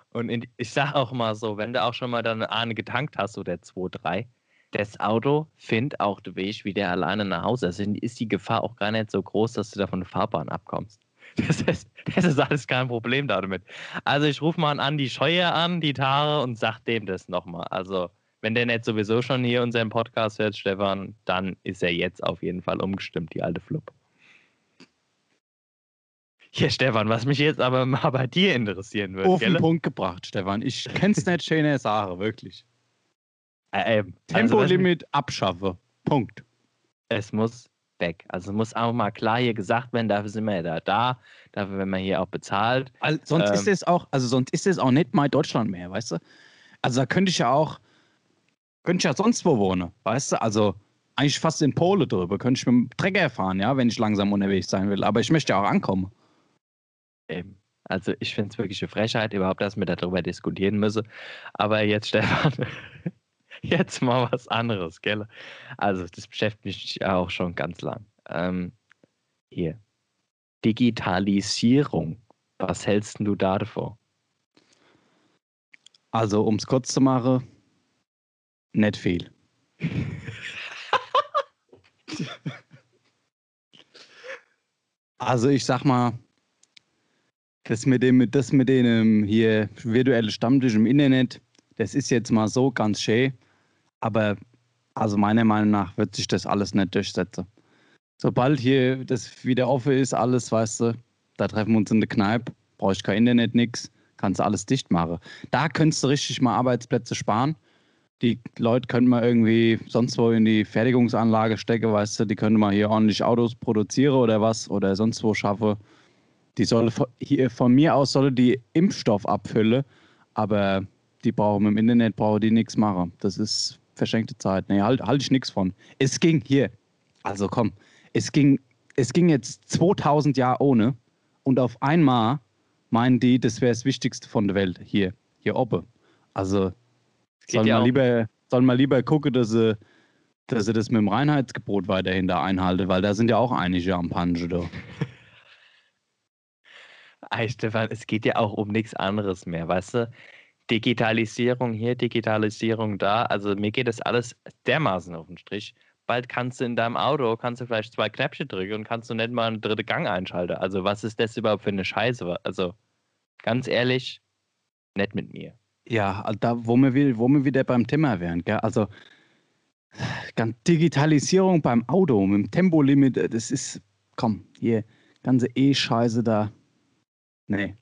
Und in, ich sag auch mal so, wenn du auch schon mal dann eine getankt hast, so der 2-3, das Auto findet auch den Weg wieder alleine nach Hause. Also ist die Gefahr auch gar nicht so groß, dass du da von der Fahrbahn abkommst. <laughs> Das ist, das ist alles kein Problem damit. Also ich rufe mal an Andi Scheuer an, die Tare, und sag dem das nochmal. Also wenn der nicht sowieso schon hier unseren Podcast hört, Stefan, dann ist er jetzt auf jeden Fall umgestimmt, die alte Flupp. Hier, Stefan, was mich jetzt aber mal bei dir interessieren würde, Auf den gell? Punkt gebracht, Stefan. Ich kenn's nicht schöne Sache, wirklich. Äh, also, mich- Tempolimit abschaffe. Punkt. es muss weg. Also muss auch mal klar hier gesagt werden, dafür sind wir ja da, da dafür werden wir hier auch bezahlt. Weil sonst Ähm. ist es auch, also sonst ist es auch nicht mal Deutschland mehr, weißt du? Also da könnte ich ja auch, könnte ich ja sonst wo wohnen, weißt du? Also eigentlich fast in Polen drüber, könnte ich mit dem Trecker fahren, ja, wenn ich langsam unterwegs sein will. Aber ich möchte ja auch ankommen. Eben. Also ich finde es wirklich eine Frechheit, überhaupt, dass wir darüber diskutieren müssen. Aber jetzt, <laughs> Stefan, jetzt mal was anderes, gell? Also das beschäftigt mich auch schon ganz lang. Ähm, hier. Digitalisierung. Was hältst du da davor? Also um es kurz zu machen, nicht viel. Also ich sag mal, das mit dem, das mit dem ähm, hier virtuelle Stammtisch im Internet, das ist jetzt mal so ganz schön, aber also meiner Meinung nach wird sich das alles nicht durchsetzen. Sobald hier das wieder offen ist, alles, weißt du, da treffen wir uns in der Kneipe, brauche ich kein Internet, nix, kannst du alles dicht machen. Da könntest du richtig mal Arbeitsplätze sparen. Die Leute könnten mal irgendwie sonst wo in die Fertigungsanlage stecken, weißt du, die können mal hier ordentlich Autos produzieren oder was oder sonst wo schaffen. Die soll hier von mir aus solle die Impfstoff abfüllen, aber die brauchen im Internet brauchen die nichts machen. Das ist verschenkte Zeit. Nee, halt, halt ich nichts von. Es ging hier. Also komm, es ging, es ging jetzt 2000 Jahre ohne und auf einmal meinen die, das wäre das Wichtigste von der Welt hier, hier oben. Also sollen ja wir lieber, sollen wir lieber gucken, dass sie, dass sie das mit dem Reinheitsgebot weiterhin da einhalten, weil da sind ja auch einige am Punche da. <laughs> Ey, Stefan, es geht ja auch um nichts anderes mehr, weißt du? Digitalisierung hier, Digitalisierung da. Also mir geht das alles dermaßen auf den Strich. Bald kannst du in deinem Auto, kannst du vielleicht zwei Knöpfchen drücken und kannst du nicht mal einen dritten Gang einschalten. Also was ist das überhaupt für eine Scheiße? Also ganz ehrlich, nicht mit mir. Ja, da, wo wir, wo wir wieder beim Thema wären, gell? Also ganz Digitalisierung beim Auto mit dem Tempolimit, äh, das ist, komm, hier, ganze E-Scheiße da. Nee.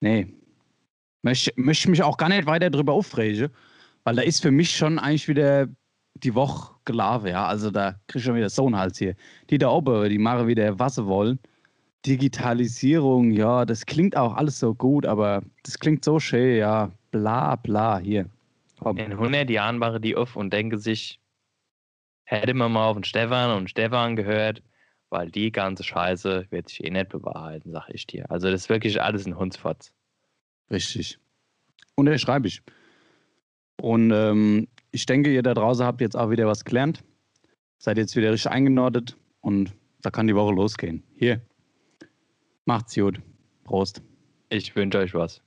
Nee. Möchte, möchte mich auch gar nicht weiter drüber aufregen, weil da ist für mich schon eigentlich wieder die Woche gelaufen, ja. Also da krieg ich schon wieder so einen Hals hier. Die da oben, die machen wieder, was sie wollen. Digitalisierung, ja, das klingt auch alles so gut, aber das klingt so schön, ja, bla bla hier. Komm. In 100 Jahren machen die auf und denken sich, hätte man mal auf den Stefan und Stefan gehört, weil die ganze Scheiße wird sich eh nicht bewahrheiten, sag ich dir. Also das ist wirklich alles ein Hundsfotz. Richtig. Unterschreibe ich. Und ähm, ich denke, ihr da draußen habt jetzt auch wieder was gelernt. Seid jetzt wieder richtig eingenordet und da kann die Woche losgehen. Hier. Macht's gut. Prost. Ich wünsche euch was.